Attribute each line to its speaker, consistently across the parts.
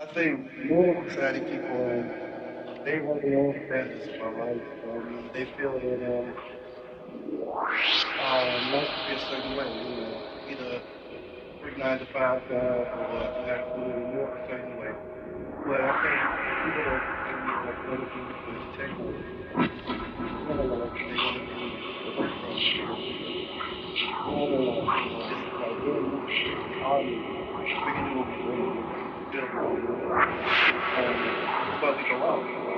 Speaker 1: I think more exciting people, they run their own of my life. Um, they feel that um, uh, life can be a certain way, you know, either work nine to five or you have to more a certain way. But I think people that can be like to the table, you know, like they want to be work. You know, just like really, can do build we go out.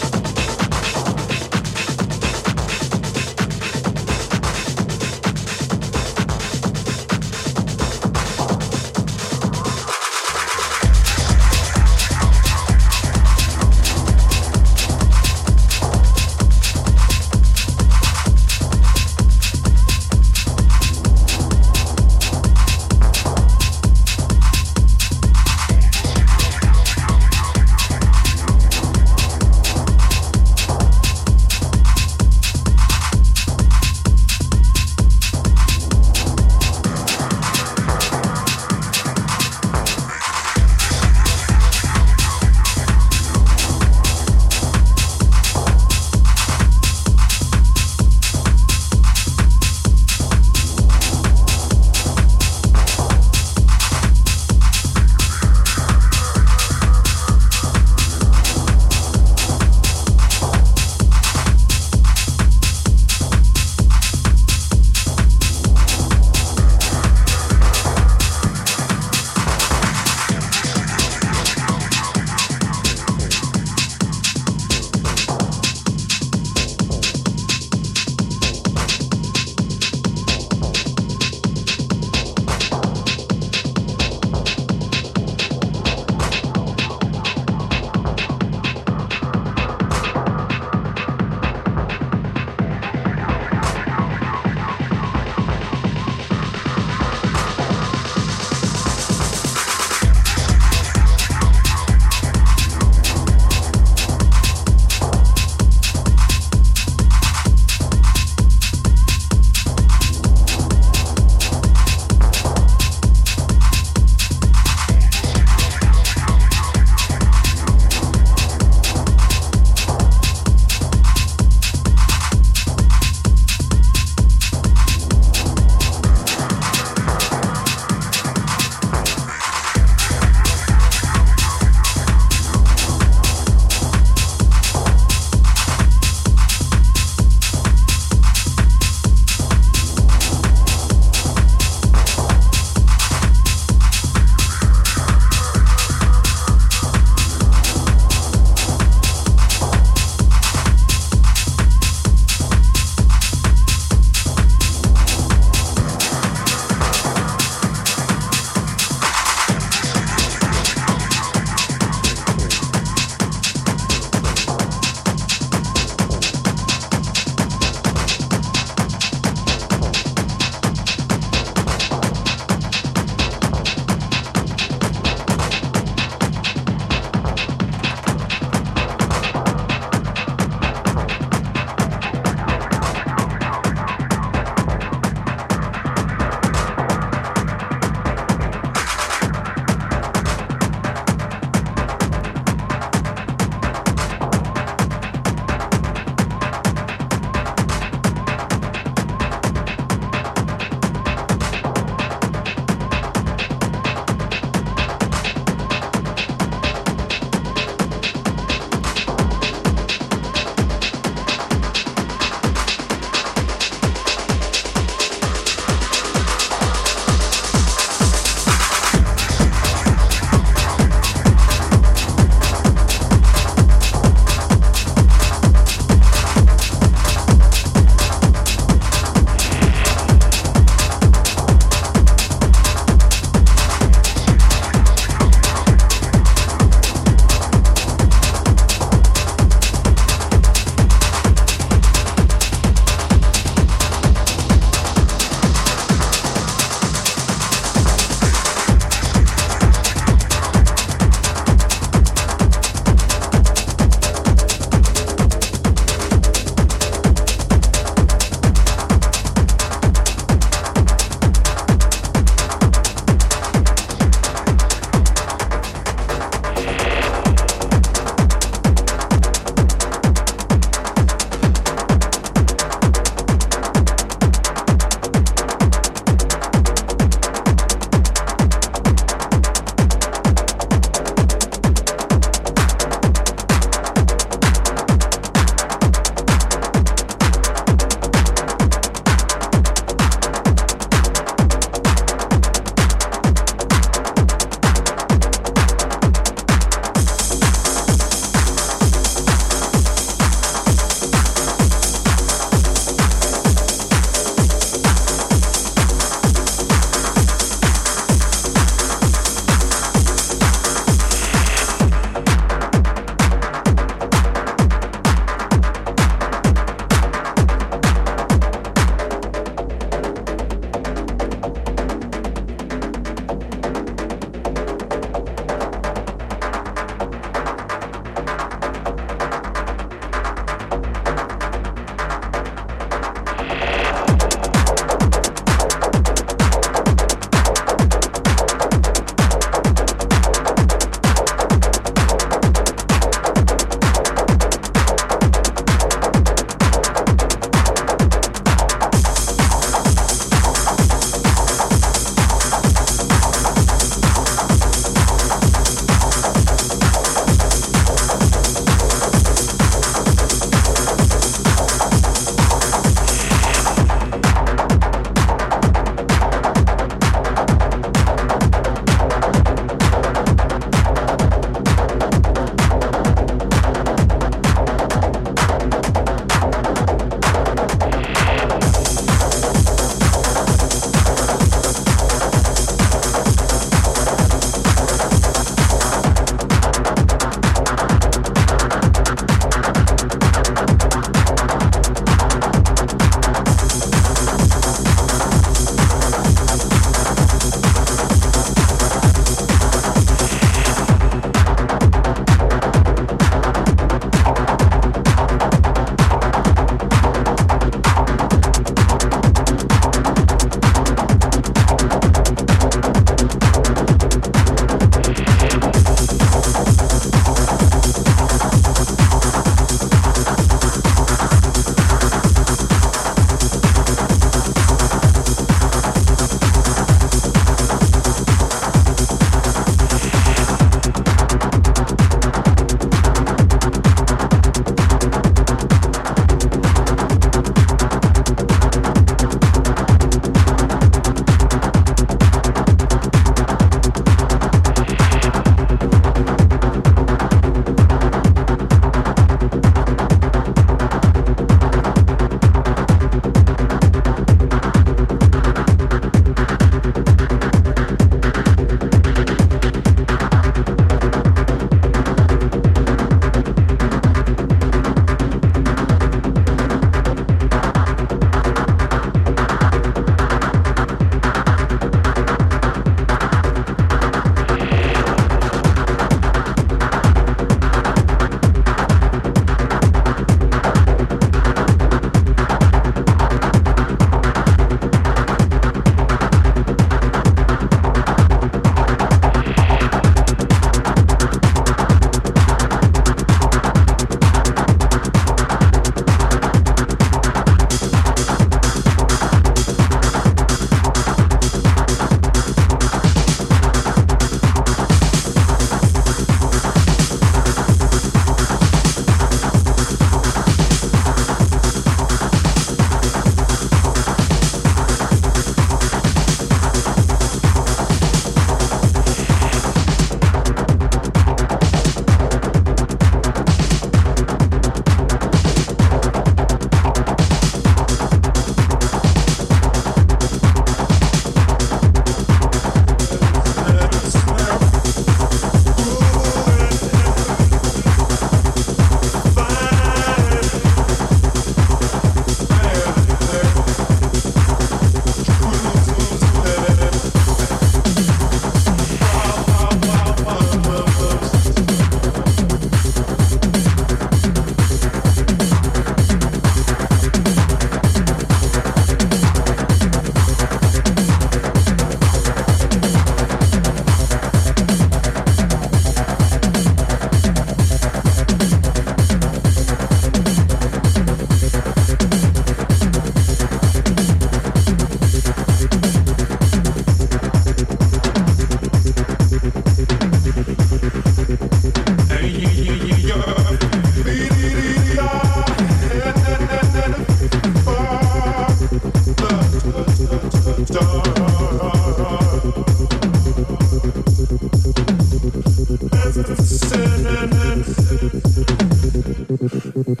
Speaker 1: Acid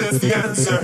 Speaker 1: is the answer.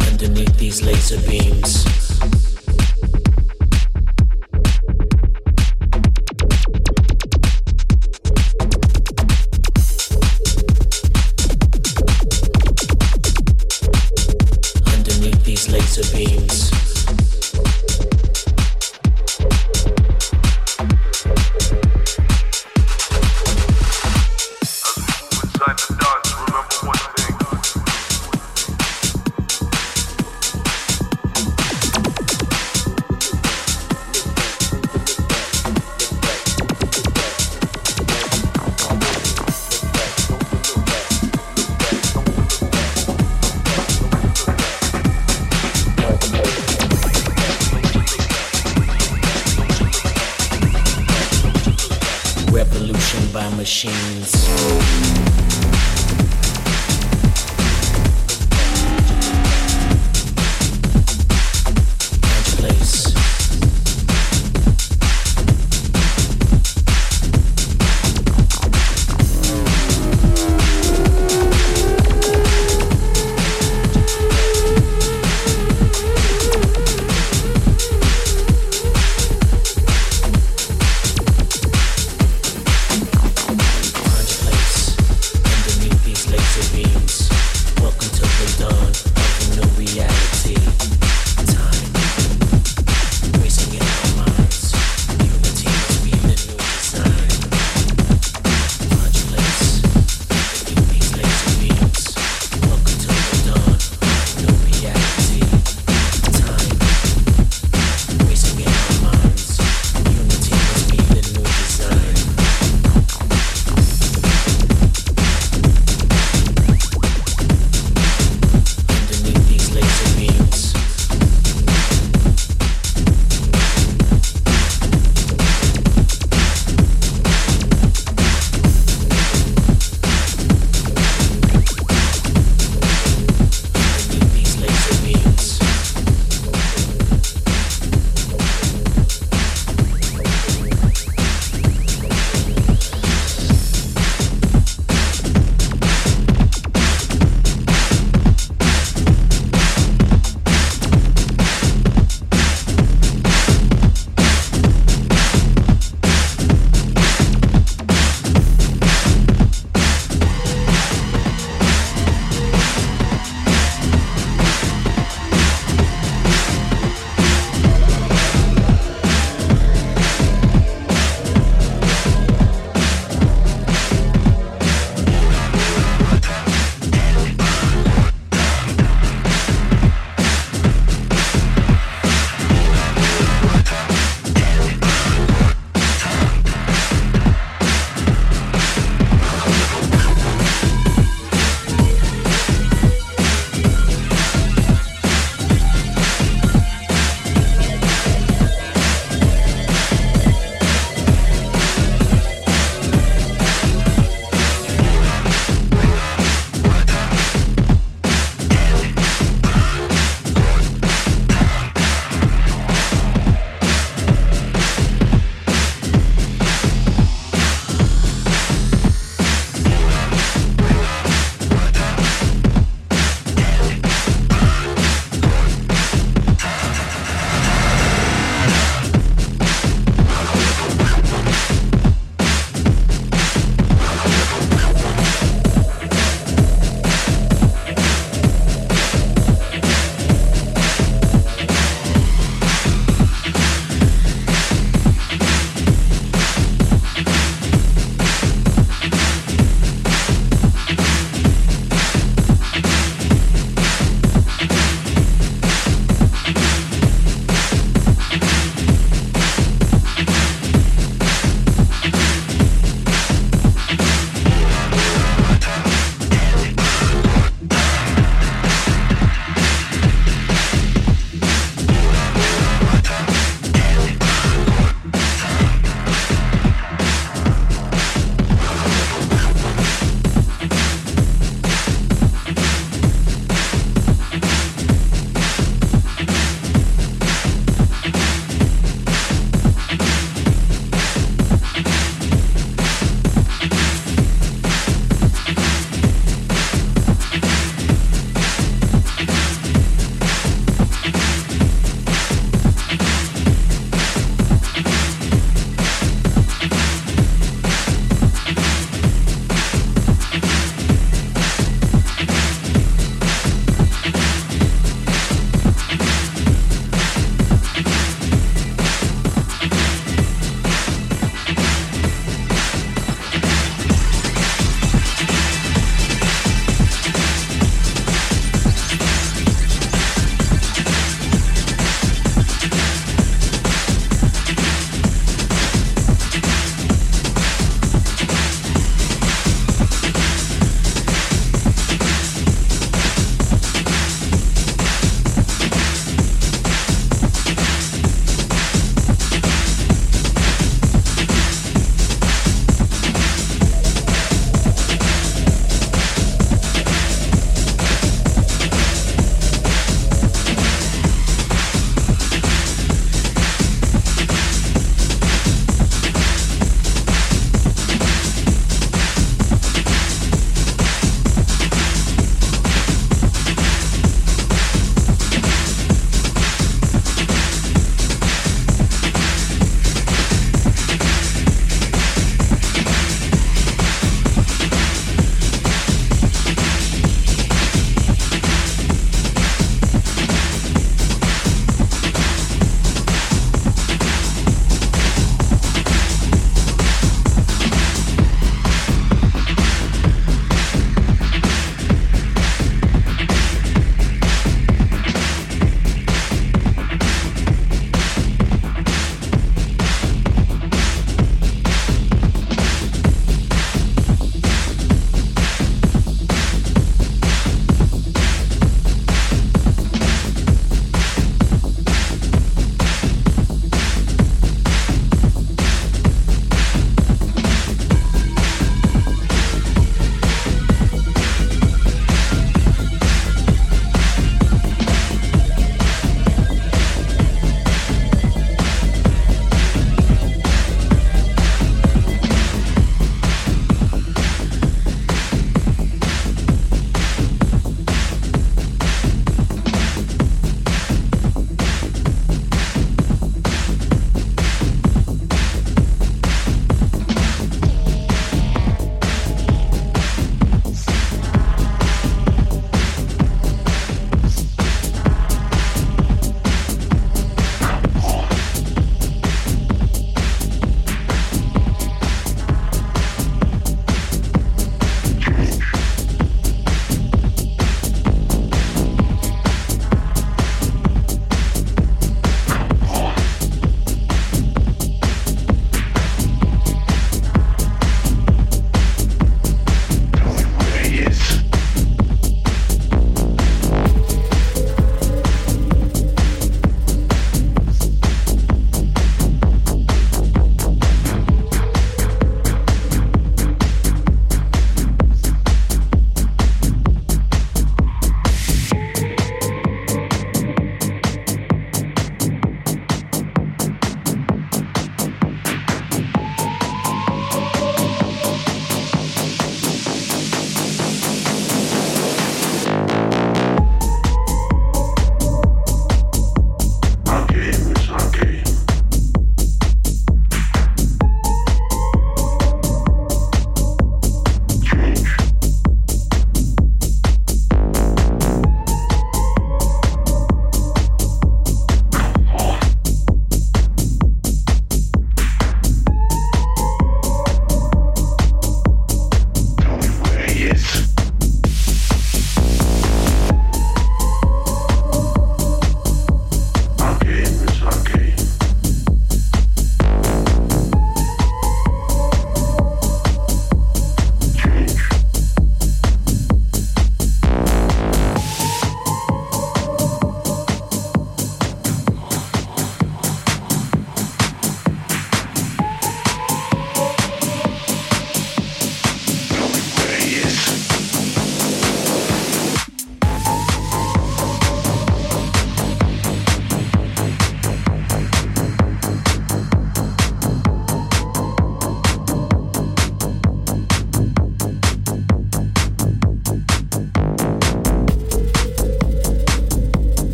Speaker 2: Underneath these laser beams.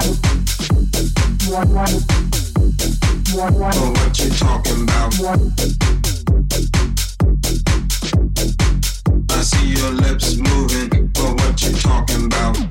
Speaker 3: I see your lips moving, but what you talking about?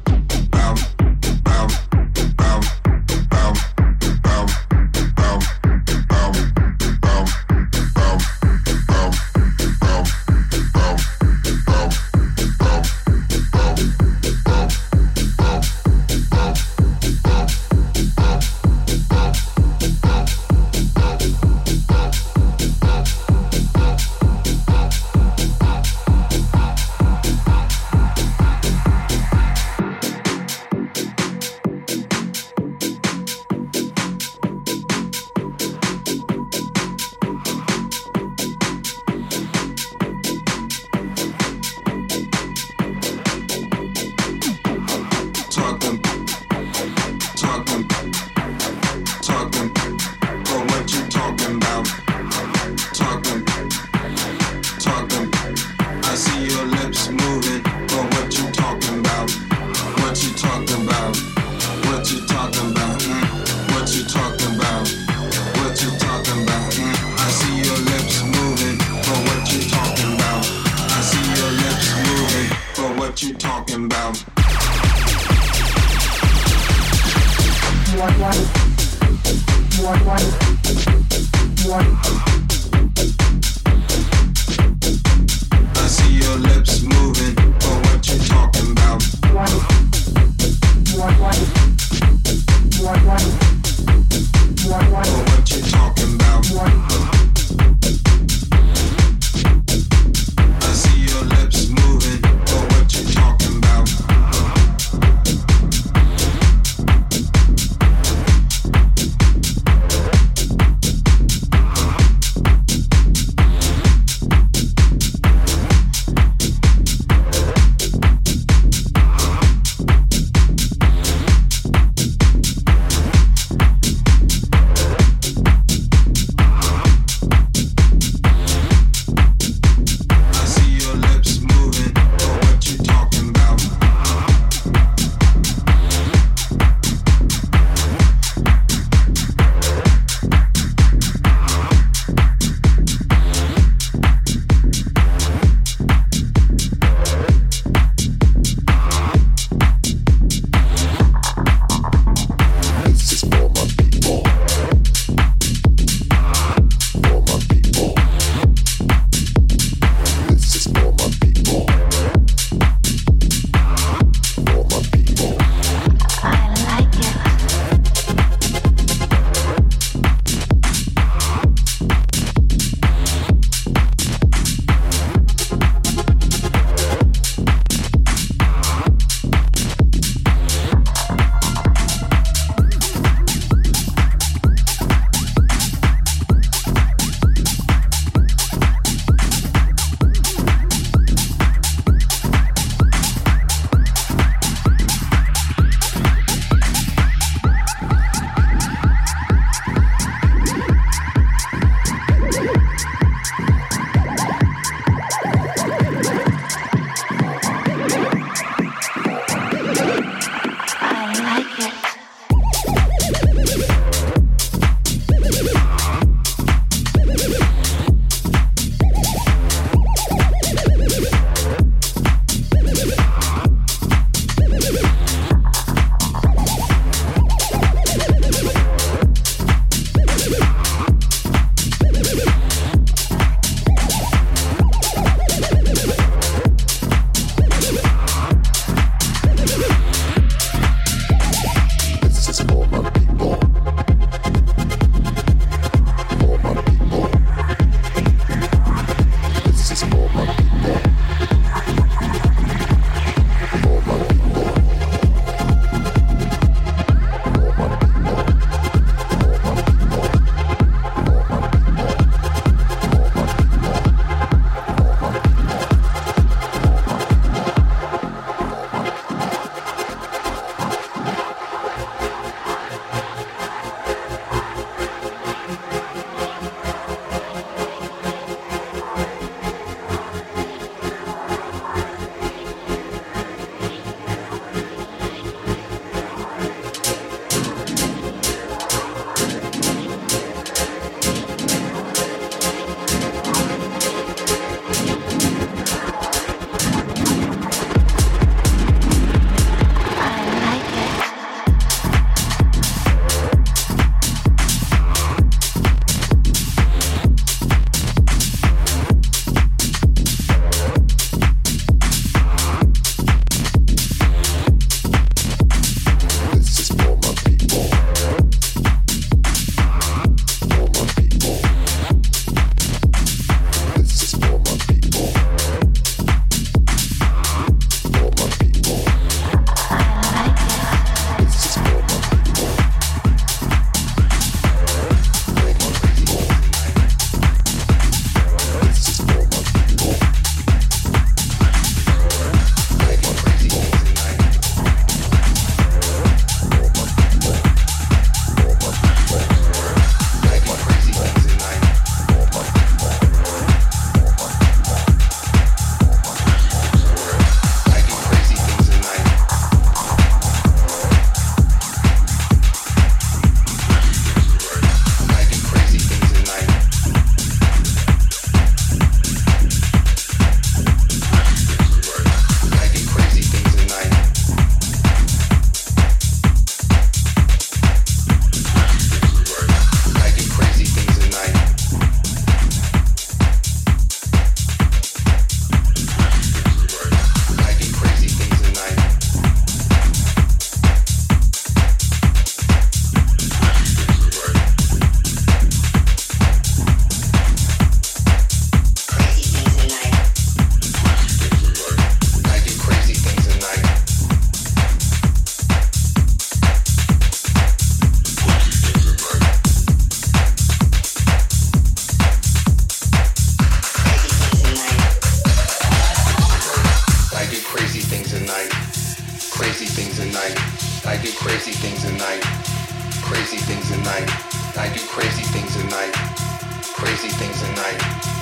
Speaker 4: things at night.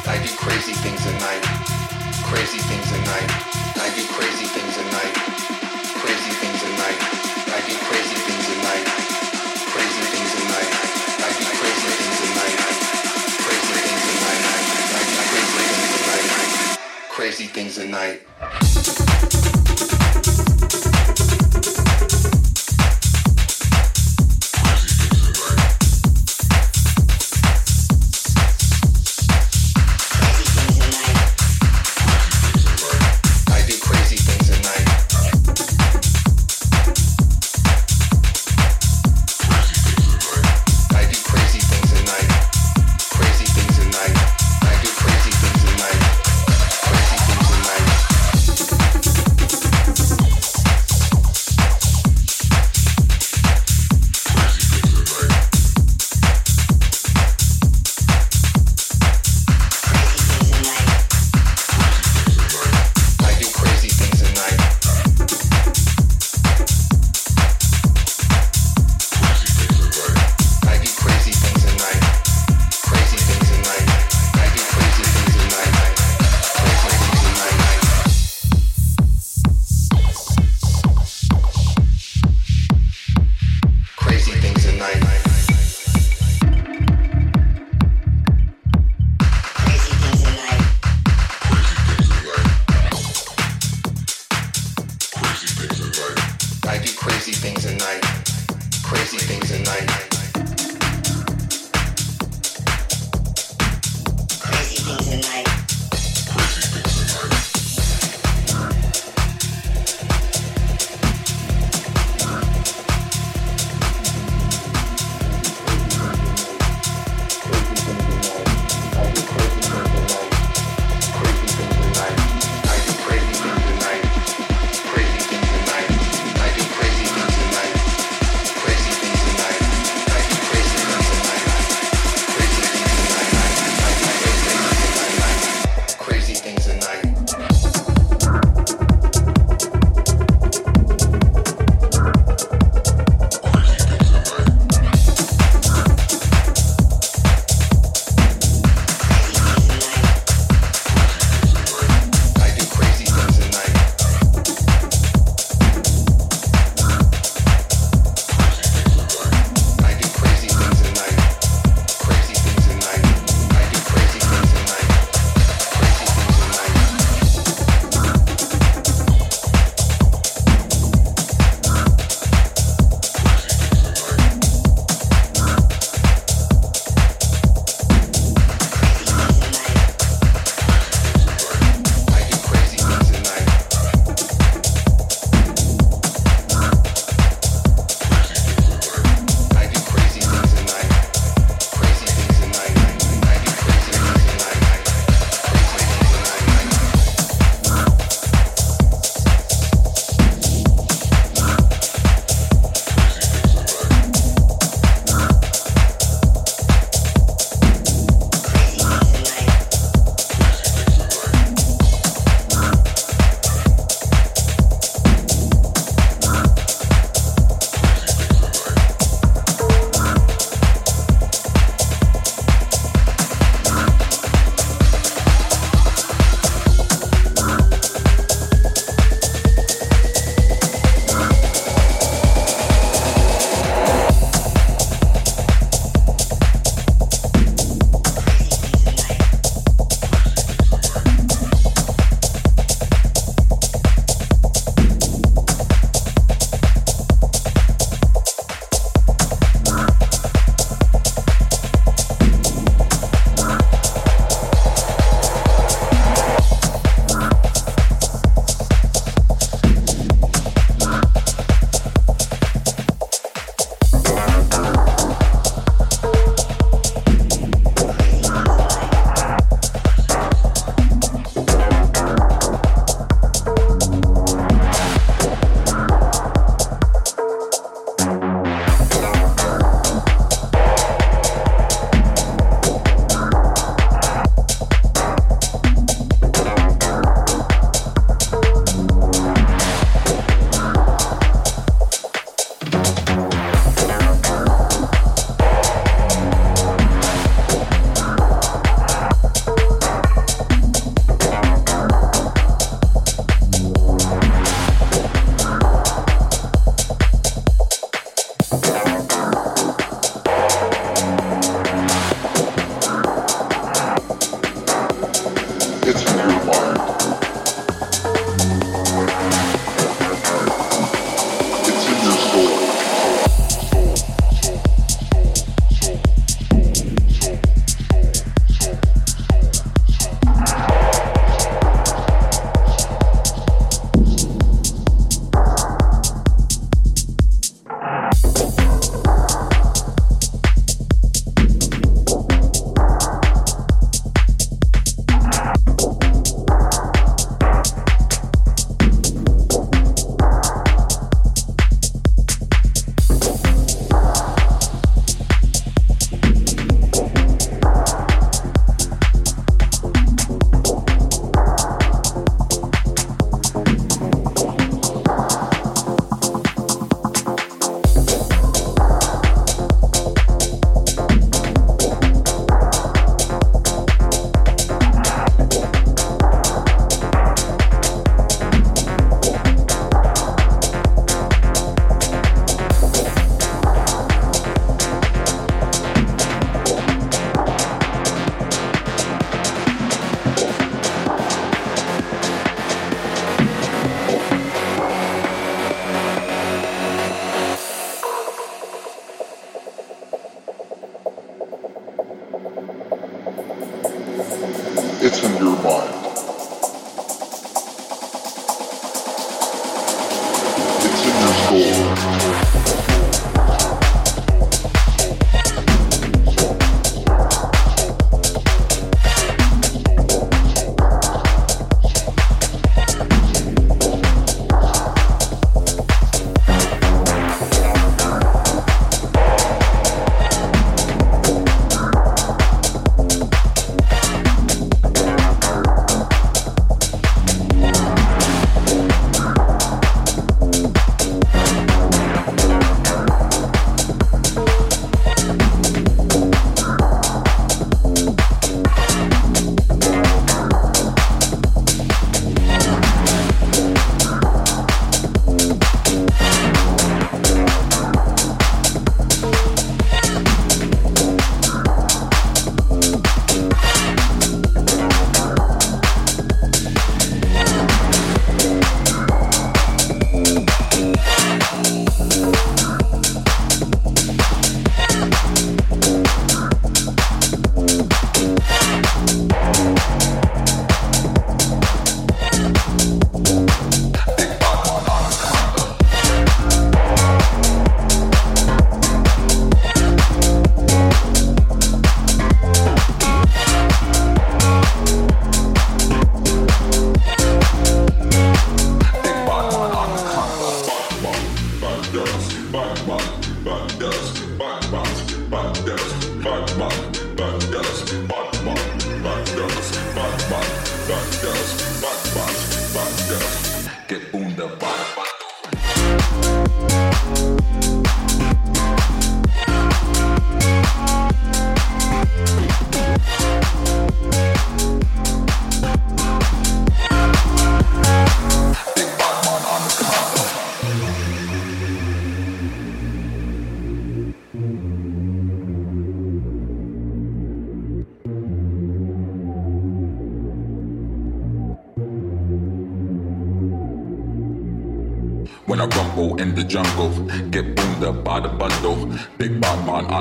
Speaker 4: I do crazy things at night. Crazy things at night. I do crazy things at night. Crazy things at night. I do crazy things at night. Crazy things at night. I do crazy things at night. Crazy things at night. I do crazy things at night. Crazy things at night.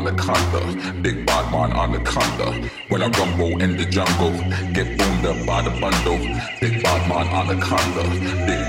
Speaker 5: Anaconda, big bad man anaconda. When I rumble in the jungle, get boomed up by the bundle. Big bad man anaconda, big.